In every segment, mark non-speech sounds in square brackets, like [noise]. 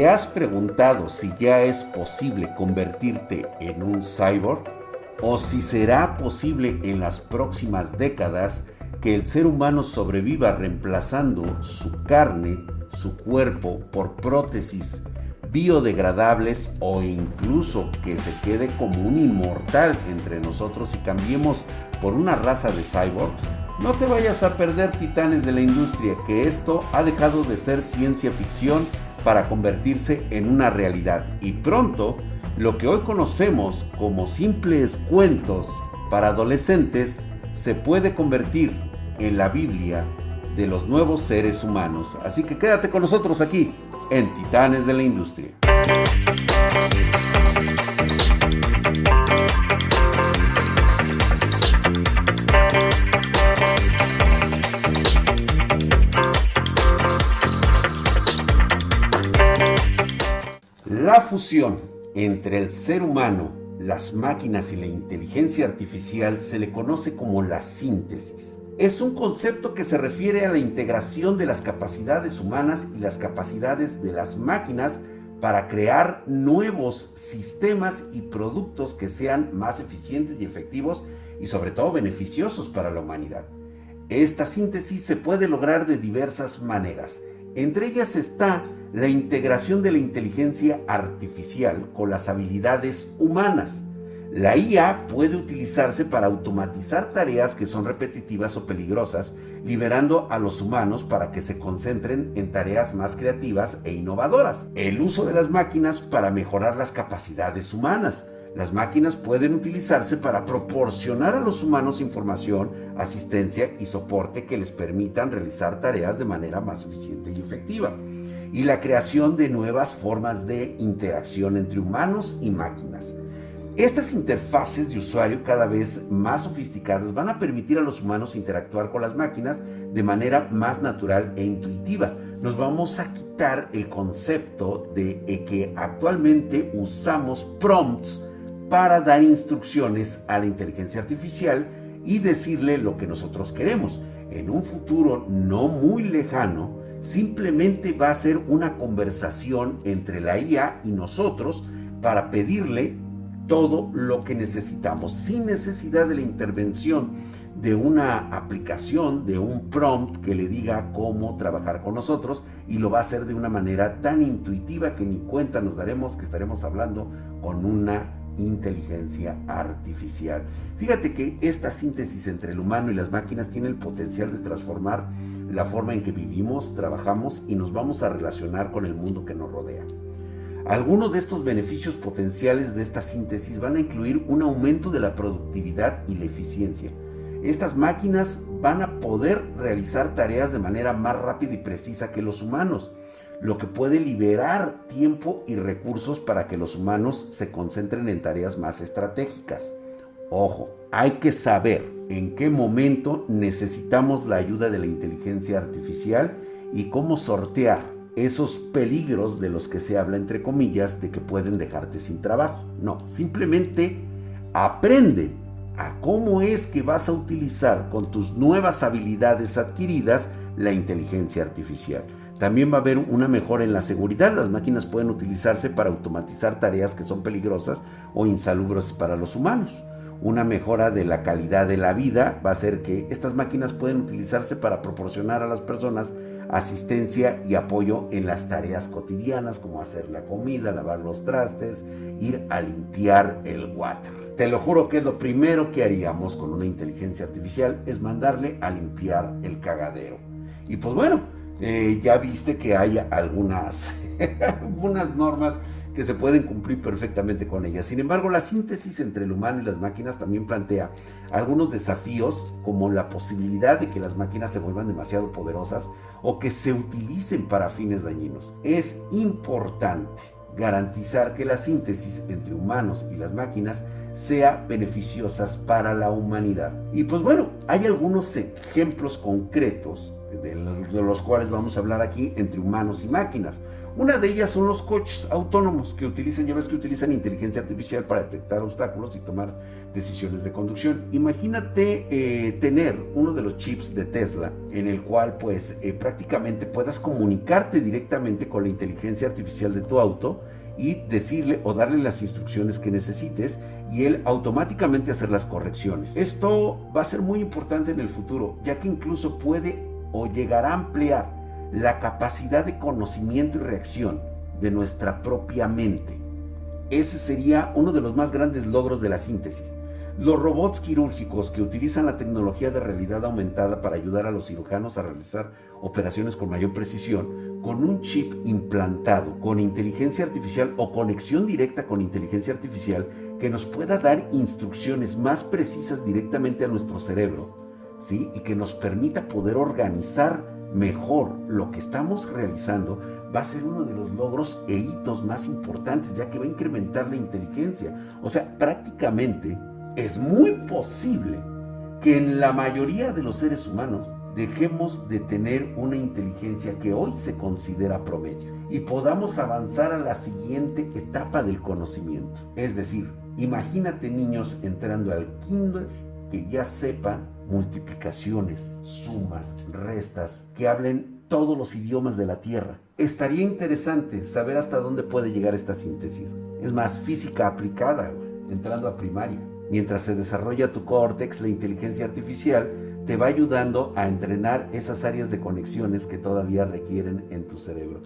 ¿Te has preguntado si ya es posible convertirte en un cyborg? ¿O si será posible en las próximas décadas que el ser humano sobreviva reemplazando su carne, su cuerpo por prótesis biodegradables o incluso que se quede como un inmortal entre nosotros y cambiemos por una raza de cyborgs? No te vayas a perder titanes de la industria, que esto ha dejado de ser ciencia ficción para convertirse en una realidad. Y pronto, lo que hoy conocemos como simples cuentos para adolescentes se puede convertir en la Biblia de los nuevos seres humanos. Así que quédate con nosotros aquí en Titanes de la Industria. La fusión entre el ser humano, las máquinas y la inteligencia artificial se le conoce como la síntesis. Es un concepto que se refiere a la integración de las capacidades humanas y las capacidades de las máquinas para crear nuevos sistemas y productos que sean más eficientes y efectivos y sobre todo beneficiosos para la humanidad. Esta síntesis se puede lograr de diversas maneras. Entre ellas está la integración de la inteligencia artificial con las habilidades humanas. La IA puede utilizarse para automatizar tareas que son repetitivas o peligrosas, liberando a los humanos para que se concentren en tareas más creativas e innovadoras. El uso de las máquinas para mejorar las capacidades humanas. Las máquinas pueden utilizarse para proporcionar a los humanos información, asistencia y soporte que les permitan realizar tareas de manera más eficiente y efectiva. Y la creación de nuevas formas de interacción entre humanos y máquinas. Estas interfaces de usuario cada vez más sofisticadas van a permitir a los humanos interactuar con las máquinas de manera más natural e intuitiva. Nos vamos a quitar el concepto de que actualmente usamos prompts para dar instrucciones a la inteligencia artificial y decirle lo que nosotros queremos. En un futuro no muy lejano, simplemente va a ser una conversación entre la IA y nosotros para pedirle todo lo que necesitamos, sin necesidad de la intervención de una aplicación, de un prompt que le diga cómo trabajar con nosotros y lo va a hacer de una manera tan intuitiva que ni cuenta nos daremos que estaremos hablando con una inteligencia artificial. Fíjate que esta síntesis entre el humano y las máquinas tiene el potencial de transformar la forma en que vivimos, trabajamos y nos vamos a relacionar con el mundo que nos rodea. Algunos de estos beneficios potenciales de esta síntesis van a incluir un aumento de la productividad y la eficiencia. Estas máquinas van a poder realizar tareas de manera más rápida y precisa que los humanos lo que puede liberar tiempo y recursos para que los humanos se concentren en tareas más estratégicas. Ojo, hay que saber en qué momento necesitamos la ayuda de la inteligencia artificial y cómo sortear esos peligros de los que se habla entre comillas de que pueden dejarte sin trabajo. No, simplemente aprende a cómo es que vas a utilizar con tus nuevas habilidades adquiridas la inteligencia artificial. También va a haber una mejora en la seguridad. Las máquinas pueden utilizarse para automatizar tareas que son peligrosas o insalubres para los humanos. Una mejora de la calidad de la vida va a ser que estas máquinas pueden utilizarse para proporcionar a las personas asistencia y apoyo en las tareas cotidianas como hacer la comida, lavar los trastes, ir a limpiar el water. Te lo juro que lo primero que haríamos con una inteligencia artificial es mandarle a limpiar el cagadero. Y pues bueno, eh, ya viste que hay algunas, [laughs] algunas normas que se pueden cumplir perfectamente con ellas. Sin embargo, la síntesis entre el humano y las máquinas también plantea algunos desafíos como la posibilidad de que las máquinas se vuelvan demasiado poderosas o que se utilicen para fines dañinos. Es importante garantizar que la síntesis entre humanos y las máquinas sea beneficiosa para la humanidad. Y pues bueno, hay algunos ejemplos concretos de los cuales vamos a hablar aquí entre humanos y máquinas. Una de ellas son los coches autónomos que utilizan, ya que utilizan inteligencia artificial para detectar obstáculos y tomar decisiones de conducción. Imagínate eh, tener uno de los chips de Tesla en el cual pues eh, prácticamente puedas comunicarte directamente con la inteligencia artificial de tu auto y decirle o darle las instrucciones que necesites y él automáticamente hacer las correcciones. Esto va a ser muy importante en el futuro, ya que incluso puede o llegará a ampliar la capacidad de conocimiento y reacción de nuestra propia mente. Ese sería uno de los más grandes logros de la síntesis. Los robots quirúrgicos que utilizan la tecnología de realidad aumentada para ayudar a los cirujanos a realizar operaciones con mayor precisión, con un chip implantado, con inteligencia artificial o conexión directa con inteligencia artificial que nos pueda dar instrucciones más precisas directamente a nuestro cerebro, ¿sí? Y que nos permita poder organizar mejor lo que estamos realizando va a ser uno de los logros e hitos más importantes, ya que va a incrementar la inteligencia. O sea, prácticamente es muy posible que en la mayoría de los seres humanos dejemos de tener una inteligencia que hoy se considera promedio y podamos avanzar a la siguiente etapa del conocimiento. Es decir, imagínate niños entrando al kinder que ya sepan multiplicaciones, sumas, restas, que hablen todos los idiomas de la Tierra. Estaría interesante saber hasta dónde puede llegar esta síntesis. Es más, física aplicada, entrando a primaria. Mientras se desarrolla tu córtex, la inteligencia artificial te va ayudando a entrenar esas áreas de conexiones que todavía requieren en tu cerebro.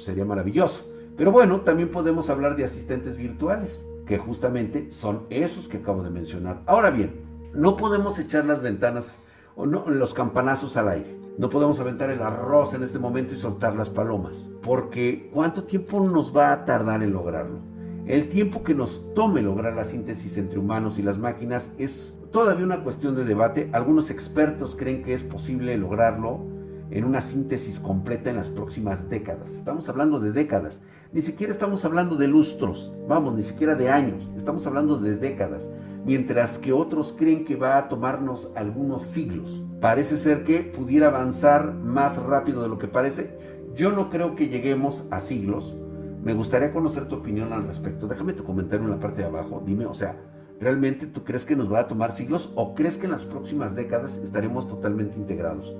sería maravilloso. Pero bueno, también podemos hablar de asistentes virtuales, que justamente son esos que acabo de mencionar. Ahora bien, no podemos echar las ventanas o no, los campanazos al aire. No podemos aventar el arroz en este momento y soltar las palomas. Porque ¿cuánto tiempo nos va a tardar en lograrlo? El tiempo que nos tome lograr la síntesis entre humanos y las máquinas es todavía una cuestión de debate. Algunos expertos creen que es posible lograrlo en una síntesis completa en las próximas décadas. Estamos hablando de décadas, ni siquiera estamos hablando de lustros, vamos, ni siquiera de años, estamos hablando de décadas, mientras que otros creen que va a tomarnos algunos siglos. Parece ser que pudiera avanzar más rápido de lo que parece. Yo no creo que lleguemos a siglos. Me gustaría conocer tu opinión al respecto. Déjame tu comentario en la parte de abajo. Dime, o sea, ¿realmente tú crees que nos va a tomar siglos o crees que en las próximas décadas estaremos totalmente integrados?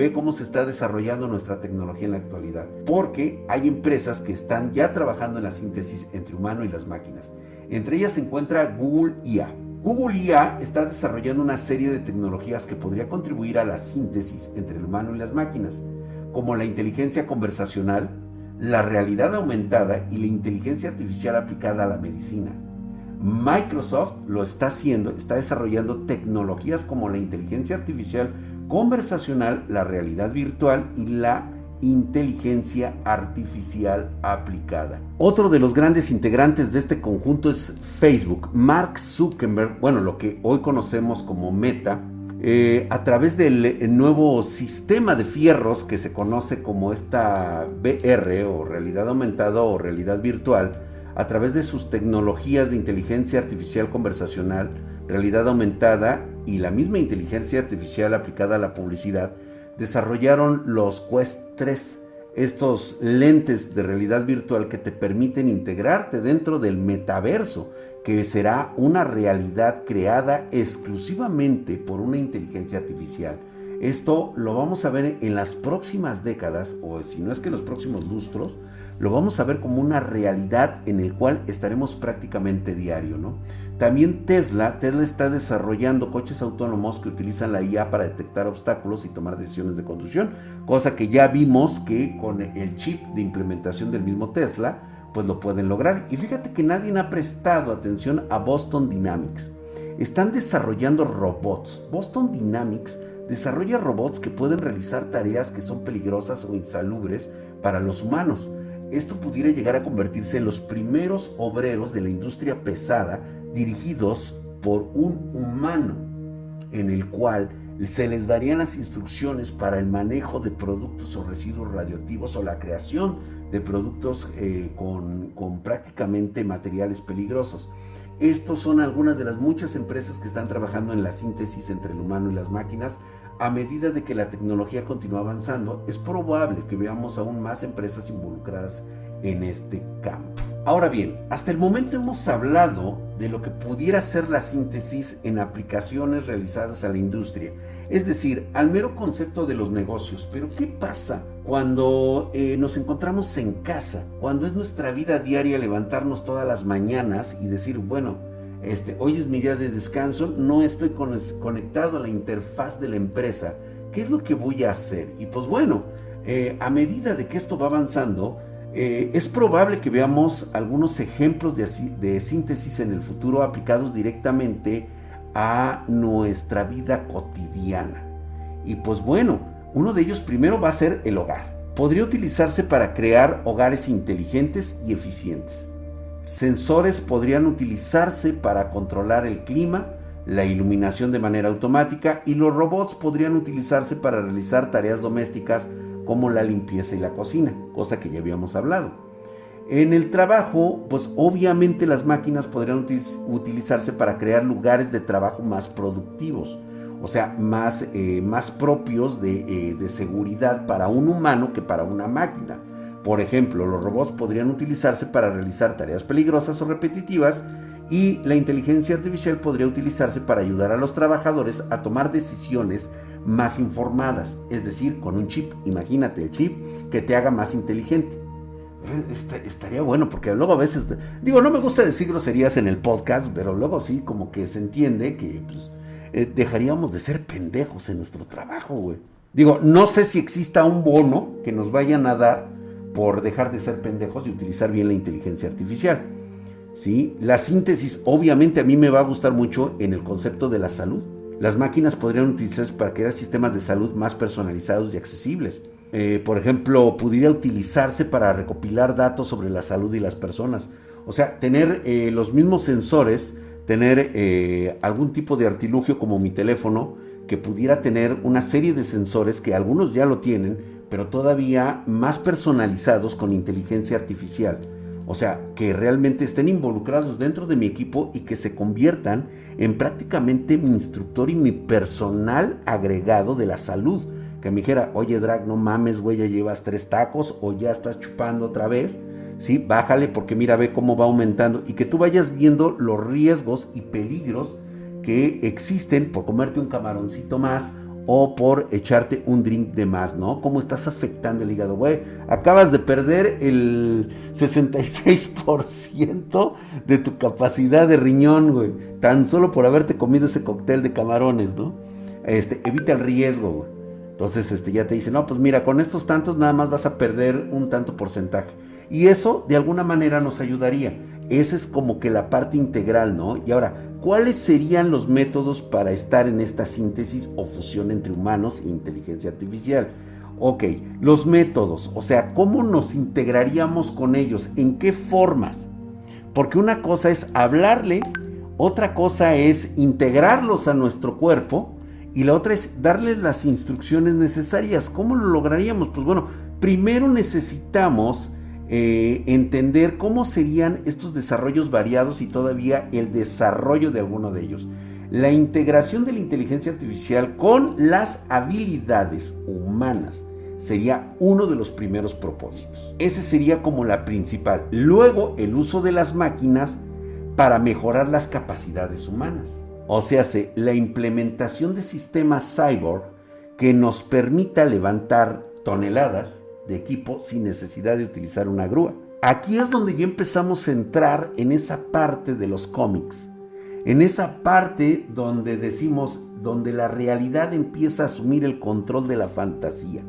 Ve cómo se está desarrollando nuestra tecnología en la actualidad. Porque hay empresas que están ya trabajando en la síntesis entre humano y las máquinas. Entre ellas se encuentra Google IA. Google IA está desarrollando una serie de tecnologías que podría contribuir a la síntesis entre el humano y las máquinas, como la inteligencia conversacional, la realidad aumentada y la inteligencia artificial aplicada a la medicina. Microsoft lo está haciendo, está desarrollando tecnologías como la inteligencia artificial conversacional, la realidad virtual y la inteligencia artificial aplicada. Otro de los grandes integrantes de este conjunto es Facebook. Mark Zuckerberg, bueno, lo que hoy conocemos como Meta, eh, a través del nuevo sistema de fierros que se conoce como esta VR o realidad aumentada o realidad virtual, a través de sus tecnologías de inteligencia artificial conversacional, realidad aumentada y la misma inteligencia artificial aplicada a la publicidad, desarrollaron los Quest 3, estos lentes de realidad virtual que te permiten integrarte dentro del metaverso, que será una realidad creada exclusivamente por una inteligencia artificial. Esto lo vamos a ver en las próximas décadas, o si no es que en los próximos lustros, lo vamos a ver como una realidad en el cual estaremos prácticamente diario, ¿no? También Tesla, Tesla está desarrollando coches autónomos que utilizan la IA para detectar obstáculos y tomar decisiones de conducción, cosa que ya vimos que con el chip de implementación del mismo Tesla, pues lo pueden lograr. Y fíjate que nadie ha prestado atención a Boston Dynamics. Están desarrollando robots. Boston Dynamics desarrolla robots que pueden realizar tareas que son peligrosas o insalubres para los humanos esto pudiera llegar a convertirse en los primeros obreros de la industria pesada dirigidos por un humano, en el cual se les darían las instrucciones para el manejo de productos o residuos radioactivos o la creación de productos eh, con, con prácticamente materiales peligrosos. Estos son algunas de las muchas empresas que están trabajando en la síntesis entre el humano y las máquinas. A medida de que la tecnología continúa avanzando, es probable que veamos aún más empresas involucradas en este campo. Ahora bien, hasta el momento hemos hablado de lo que pudiera ser la síntesis en aplicaciones realizadas a la industria, es decir, al mero concepto de los negocios. Pero ¿qué pasa cuando eh, nos encontramos en casa? Cuando es nuestra vida diaria levantarnos todas las mañanas y decir, bueno, este, hoy es mi día de descanso, no estoy conectado a la interfaz de la empresa. ¿Qué es lo que voy a hacer? Y pues bueno, eh, a medida de que esto va avanzando, eh, es probable que veamos algunos ejemplos de, síntesis en el futuro aplicados directamente a nuestra vida cotidiana. Y pues bueno, uno de ellos primero va a ser el hogar. Podría utilizarse para crear hogares inteligentes y eficientes. Sensores podrían utilizarse para controlar el clima, la iluminación de manera automática y los robots podrían utilizarse para realizar tareas domésticas como la limpieza y la cocina, cosa que ya habíamos hablado. En el trabajo, pues obviamente las máquinas podrían utilizarse para crear lugares de trabajo más productivos, o sea, más, eh, más propios de, eh, de seguridad para un humano que para una máquina. Por ejemplo, los robots podrían utilizarse para realizar tareas peligrosas o repetitivas y la inteligencia artificial podría utilizarse para ayudar a los trabajadores a tomar decisiones más informadas, es decir, con un chip. Imagínate el chip que te haga más inteligente. Eh, estaría bueno porque luego a veces, digo, no me gusta decir groserías en el podcast, pero luego sí como que se entiende que pues, eh, dejaríamos de ser pendejos en nuestro trabajo, güey. Digo, no sé si exista un bono que nos vayan a dar por dejar de ser pendejos y utilizar bien la inteligencia artificial. ¿sí? La síntesis obviamente a mí me va a gustar mucho en el concepto de la salud. Las máquinas podrían utilizarse para crear sistemas de salud más personalizados y accesibles. Eh, por ejemplo, pudiera utilizarse para recopilar datos sobre la salud y las personas. O sea, tener eh, los mismos sensores, tener eh, algún tipo de artilugio como mi teléfono, que pudiera tener una serie de sensores que algunos ya lo tienen, pero todavía más personalizados con inteligencia artificial o sea, que realmente estén involucrados dentro de mi equipo y que se conviertan en prácticamente mi instructor y mi personal agregado de la salud. Que me dijera, oye Drag, no mames, güey, ya llevas tres tacos o ya estás chupando otra vez. Sí, bájale porque mira, ve cómo va aumentando y que tú vayas viendo los riesgos y peligros que existen por comerte un camaroncito más o por echarte un drink de más, ¿no? ¿Cómo estás afectando el hígado, güey? Acabas de perder el 66% de tu capacidad de riñón, güey. Tan solo por haberte comido ese cóctel de camarones, ¿no? Este, evita el riesgo. Entonces, este, ya te dice, no, pues mira, con estos tantos nada más vas a perder un tanto porcentaje. Y eso de alguna manera nos ayudaría. Esa es como que la parte integral, ¿no? Y ahora, ¿cuáles serían los métodos para estar en esta síntesis o fusión entre humanos e inteligencia artificial? Ok, los métodos, o sea, ¿cómo nos integraríamos con ellos? ¿En qué formas? Porque una cosa es hablarle, otra cosa es integrarlos a nuestro cuerpo y la otra es darles las instrucciones necesarias. ¿Cómo lo lograríamos? Pues bueno, primero necesitamos eh, entender cómo serían estos desarrollos variados y todavía el desarrollo de alguno de ellos. La integración de la inteligencia artificial con las habilidades humanas sería uno de los primeros propósitos. Ese sería como la principal. Luego el uso de las máquinas para mejorar las capacidades humanas. O sea, la implementación de sistemas cyborg que nos permita levantar toneladas equipo sin necesidad de utilizar una grúa. Aquí es donde ya empezamos a entrar en esa parte de los cómics, en esa parte donde decimos, donde la realidad empieza a asumir el control de la fantasía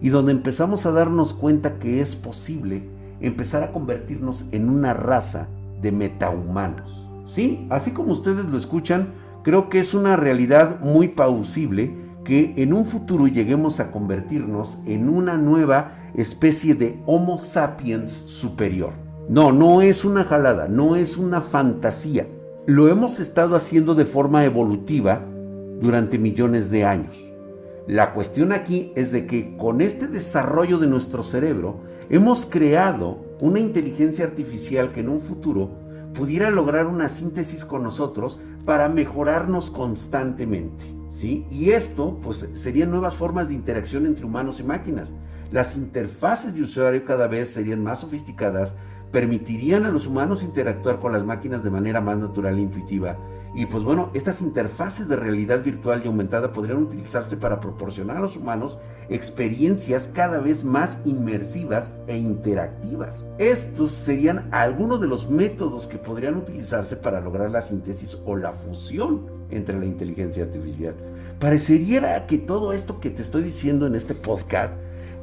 y donde empezamos a darnos cuenta que es posible empezar a convertirnos en una raza de metahumanos. Sí, así como ustedes lo escuchan, creo que es una realidad muy pausible que en un futuro lleguemos a convertirnos en una nueva especie de Homo sapiens superior. No, no es una jalada, no es una fantasía. Lo hemos estado haciendo de forma evolutiva durante millones de años. La cuestión aquí es de que con este desarrollo de nuestro cerebro hemos creado una inteligencia artificial que en un futuro pudiera lograr una síntesis con nosotros para mejorarnos constantemente. ¿Sí? Y esto, pues, serían nuevas formas de interacción entre humanos y máquinas. Las interfaces de usuario cada vez serían más sofisticadas, permitirían a los humanos interactuar con las máquinas de manera más natural e intuitiva. Y pues bueno, estas interfaces de realidad virtual y aumentada podrían utilizarse para proporcionar a los humanos experiencias cada vez más inmersivas e interactivas. Estos serían algunos de los métodos que podrían utilizarse para lograr la síntesis o la fusión entre la inteligencia artificial. Parecería que todo esto que te estoy diciendo en este podcast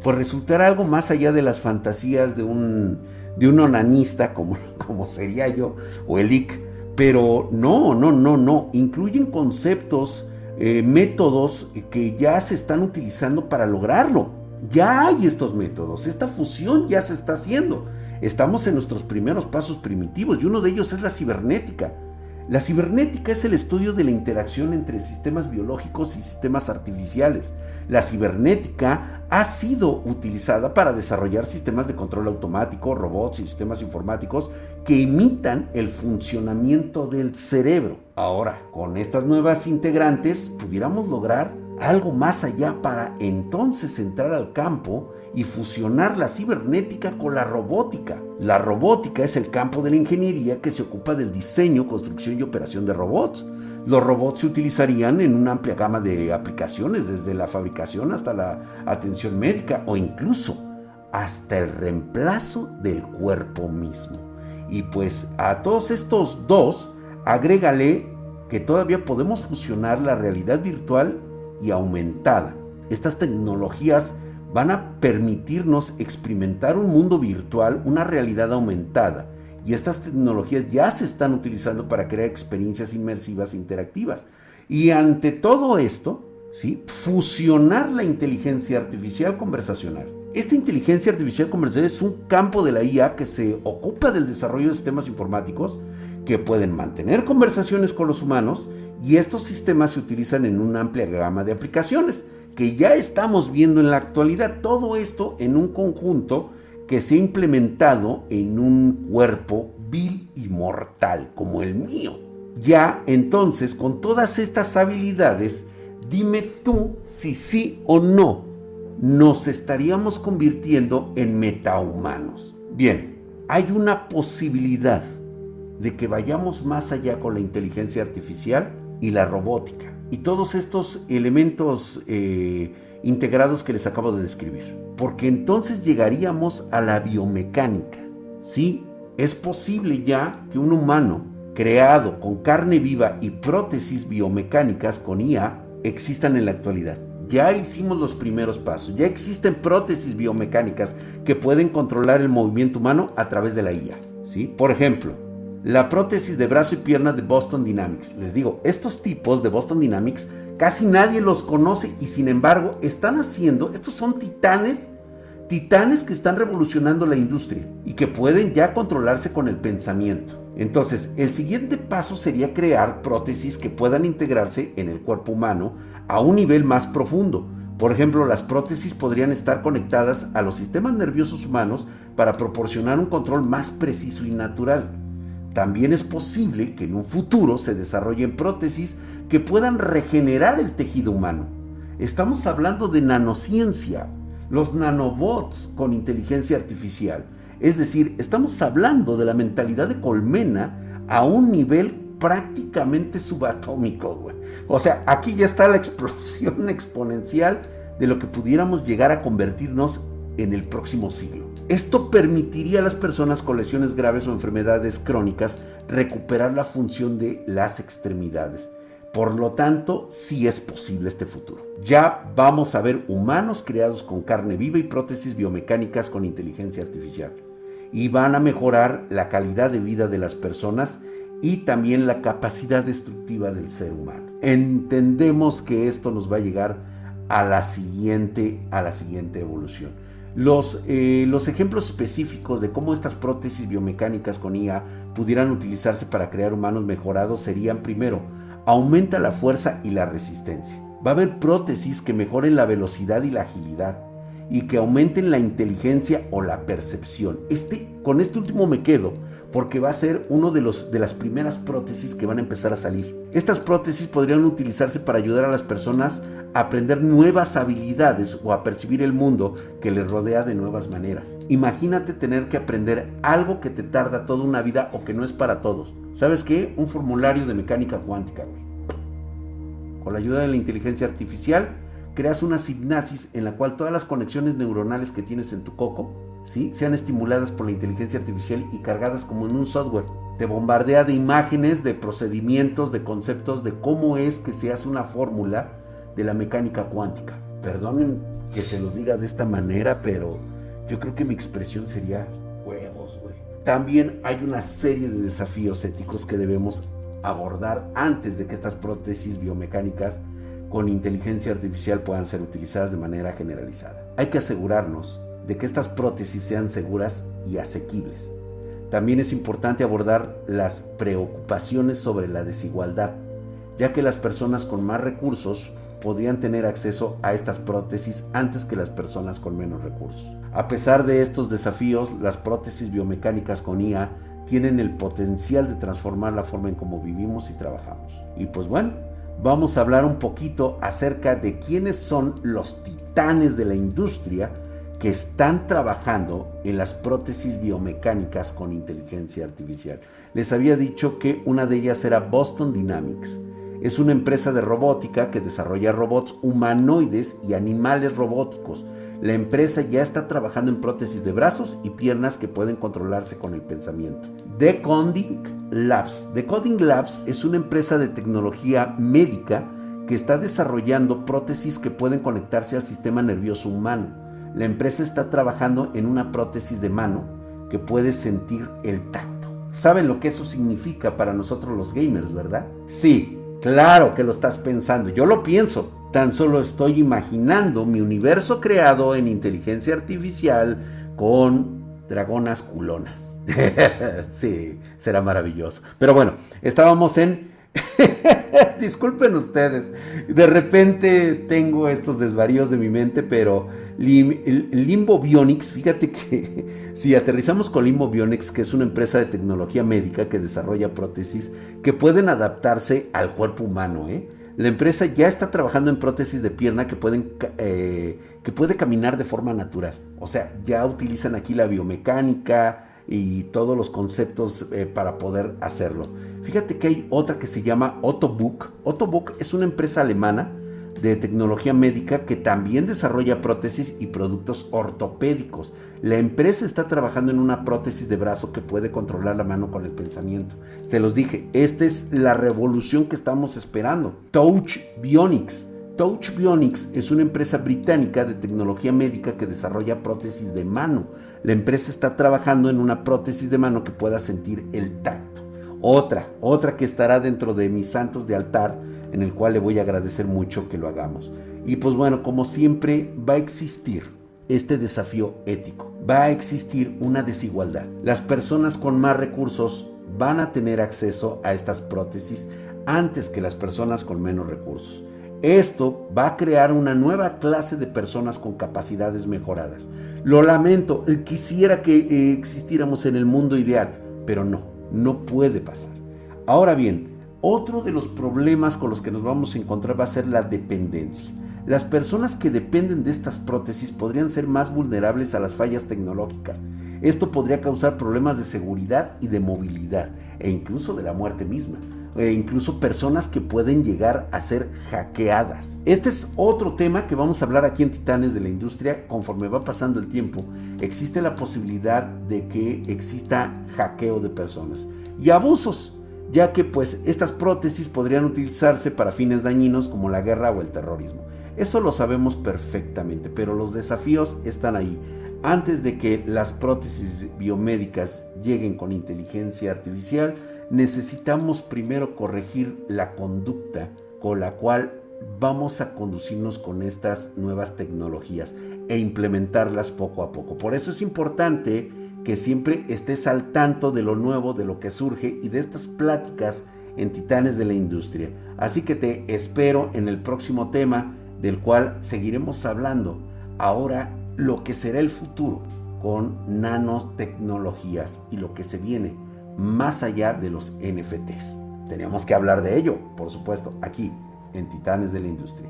pues resultará algo más allá de las fantasías de un de un onanista [laughs] como, como sería yo o el IC, pero no, no, no, no, incluyen conceptos, eh, métodos que ya se están utilizando para lograrlo. Ya hay estos métodos, esta fusión ya se está haciendo. Estamos en nuestros primeros pasos primitivos y uno de ellos es la cibernética. La cibernética es el estudio de la interacción entre sistemas biológicos y sistemas artificiales. La cibernética ha sido utilizada para desarrollar sistemas de control automático, robots y sistemas informáticos que imitan el funcionamiento del cerebro. Ahora, con estas nuevas integrantes, pudiéramos lograr algo más allá para entonces entrar al campo y fusionar la cibernética con la robótica. La robótica es el campo de la ingeniería que se ocupa del diseño, construcción y operación de robots. Los robots se utilizarían en una amplia gama de aplicaciones, desde la fabricación hasta la atención médica o incluso hasta el reemplazo del cuerpo mismo. Y pues a todos estos dos, agrégale que todavía podemos fusionar la realidad virtual y aumentada. Estas tecnologías van a permitirnos experimentar un mundo virtual, una realidad aumentada. Y estas tecnologías ya se están utilizando para crear experiencias inmersivas e interactivas. Y ante todo esto, ¿sí? fusionar la inteligencia artificial conversacional. Esta inteligencia artificial conversacional es un campo de la IA que se ocupa del desarrollo de sistemas informáticos que pueden mantener conversaciones con los humanos y estos sistemas se utilizan en una amplia gama de aplicaciones que ya estamos viendo en la actualidad. Todo esto en un conjunto que se ha implementado en un cuerpo vil y mortal como el mío. Ya entonces, con todas estas habilidades, dime tú si sí o no nos estaríamos convirtiendo en metahumanos. Bien, hay una posibilidad de que vayamos más allá con la inteligencia artificial y la robótica y todos estos elementos eh, integrados que les acabo de describir. Porque entonces llegaríamos a la biomecánica. Sí, es posible ya que un humano creado con carne viva y prótesis biomecánicas con IA existan en la actualidad. Ya hicimos los primeros pasos, ya existen prótesis biomecánicas que pueden controlar el movimiento humano a través de la IA. ¿sí? Por ejemplo, la prótesis de brazo y pierna de Boston Dynamics. Les digo, estos tipos de Boston Dynamics casi nadie los conoce y sin embargo están haciendo, estos son titanes, titanes que están revolucionando la industria y que pueden ya controlarse con el pensamiento. Entonces, el siguiente paso sería crear prótesis que puedan integrarse en el cuerpo humano a un nivel más profundo. Por ejemplo, las prótesis podrían estar conectadas a los sistemas nerviosos humanos para proporcionar un control más preciso y natural. También es posible que en un futuro se desarrollen prótesis que puedan regenerar el tejido humano. Estamos hablando de nanociencia, los nanobots con inteligencia artificial. Es decir, estamos hablando de la mentalidad de colmena a un nivel prácticamente subatómico. O sea, aquí ya está la [laughs] explosión exponencial de lo que pudiéramos llegar a convertirnos en el próximo siglo. Esto permitiría a las personas con lesiones graves o enfermedades crónicas recuperar la función de las extremidades. Por lo tanto, sí es posible este futuro. Ya vamos a ver humanos creados con carne viva y prótesis biomecánicas con inteligencia artificial. Y van a mejorar la calidad de vida de las personas y también la capacidad destructiva del ser humano. Entendemos que esto nos va a llegar a la siguiente, a la siguiente evolución. Los, eh, los, ejemplos específicos de cómo estas prótesis biomecánicas con IA pudieran utilizarse para crear humanos mejorados serían, primero, aumenta la fuerza y la resistencia. Va a haber prótesis que mejoren la velocidad y la agilidad y que aumenten la inteligencia o la percepción. Este, con este último me quedo porque va a ser uno de, los, de las primeras prótesis que van a empezar a salir. Estas prótesis podrían utilizarse para ayudar a las personas a aprender nuevas habilidades o a percibir el mundo que les rodea de nuevas maneras. Imagínate tener que aprender algo que te tarda toda una vida o que no es para todos. ¿Sabes qué? Un formulario de mecánica cuántica, Con la ayuda de la inteligencia artificial, creas una hipnasis en la cual todas las conexiones neuronales que tienes en tu coco ¿sí? sean estimuladas por la inteligencia artificial y cargadas como en un software. Te bombardea de imágenes, de procedimientos, de conceptos, de cómo es que se hace una fórmula de la mecánica cuántica. Perdonen que se los diga de esta manera, pero yo creo que mi expresión sería huevos, güey. También hay una serie de desafíos éticos que debemos abordar antes de que estas prótesis biomecánicas con inteligencia artificial puedan ser utilizadas de manera generalizada. Hay que asegurarnos de que estas prótesis sean seguras y asequibles. También es importante abordar las preocupaciones sobre la desigualdad, ya que las personas con más recursos podrían tener acceso a estas prótesis antes que las personas con menos recursos. A pesar de estos desafíos, las prótesis biomecánicas con IA tienen el potencial de transformar la forma en cómo vivimos y trabajamos. Y pues bueno, vamos a hablar un poquito acerca de quiénes son los titanes de la industria que están trabajando en las prótesis biomecánicas con inteligencia artificial. Les había dicho que una de ellas era Boston Dynamics. Es una empresa de robótica que desarrolla robots humanoides y animales robóticos. La empresa ya está trabajando en prótesis de brazos y piernas que pueden controlarse con el pensamiento. Decoding Labs. Decoding Labs es una empresa de tecnología médica que está desarrollando prótesis que pueden conectarse al sistema nervioso humano la empresa está trabajando en una prótesis de mano que puede sentir el tacto. ¿Saben lo que eso significa para nosotros los gamers, verdad? Sí, claro que lo estás pensando. Yo lo pienso. Tan solo estoy imaginando mi universo creado en inteligencia artificial con dragonas culonas. [laughs] sí, será maravilloso. Pero bueno, estábamos en [laughs] Disculpen ustedes, de repente tengo estos desvaríos de mi mente, pero Limbo Bionics, fíjate que [laughs] si aterrizamos con Limbo Bionics, que es una empresa de tecnología médica que desarrolla prótesis que pueden adaptarse al cuerpo humano, ¿eh? La empresa ya está trabajando en prótesis de pierna que pueden eh, que puede caminar de forma natural. O sea, ya utilizan aquí la biomecánica, y todos los conceptos eh, para poder hacerlo. Fíjate que hay otra que se llama Ottobook. Ottobook es una empresa alemana de tecnología médica que también desarrolla prótesis y productos ortopédicos. La empresa está trabajando en una prótesis de brazo que puede controlar la mano con el pensamiento. Se los dije, esta es la revolución que estamos esperando. Touch Bionics Touch Bionics es una empresa británica de tecnología médica que desarrolla prótesis de mano. La empresa está trabajando en una prótesis de mano que pueda sentir el tacto. Otra, otra que estará dentro de mis santos de altar, en el cual le voy a agradecer mucho que lo hagamos. Y pues bueno, como siempre, va a existir este desafío ético. Va a existir una desigualdad. Las personas con más recursos van a tener acceso a estas prótesis antes que las personas con menos recursos. Esto va a crear una nueva clase de personas con capacidades mejoradas. Lo lamento, eh, quisiera que eh, existiéramos en el mundo ideal, pero no, no puede pasar. Ahora bien, otro de los problemas con los que nos vamos a encontrar va a ser la dependencia. Las personas que dependen de estas prótesis podrían ser más vulnerables a las fallas tecnológicas. Esto podría causar problemas de seguridad y de movilidad e incluso de la muerte misma e incluso personas que pueden llegar a ser hackeadas. Este es otro tema que vamos a hablar aquí en Titanes de la Industria. Conforme va pasando el tiempo, existe la posibilidad de que exista hackeo de personas y abusos, ya que pues estas prótesis podrían utilizarse para fines dañinos como la guerra o el terrorismo. Eso lo sabemos perfectamente, pero los desafíos están ahí. Antes de que las prótesis biomédicas lleguen con inteligencia artificial, necesitamos primero corregir la conducta con la cual vamos a conducirnos con estas nuevas tecnologías e implementarlas poco a poco. Por eso es importante que siempre estés al tanto de lo nuevo, de lo que surge y de estas pláticas en Titanes de la Industria. Así que te espero en el próximo tema del cual seguiremos hablando. Ahora lo que será el futuro con nanotecnologías y lo que se viene más allá de los NFTs. Tenemos que hablar de ello, por supuesto, aquí en Titanes de la Industria.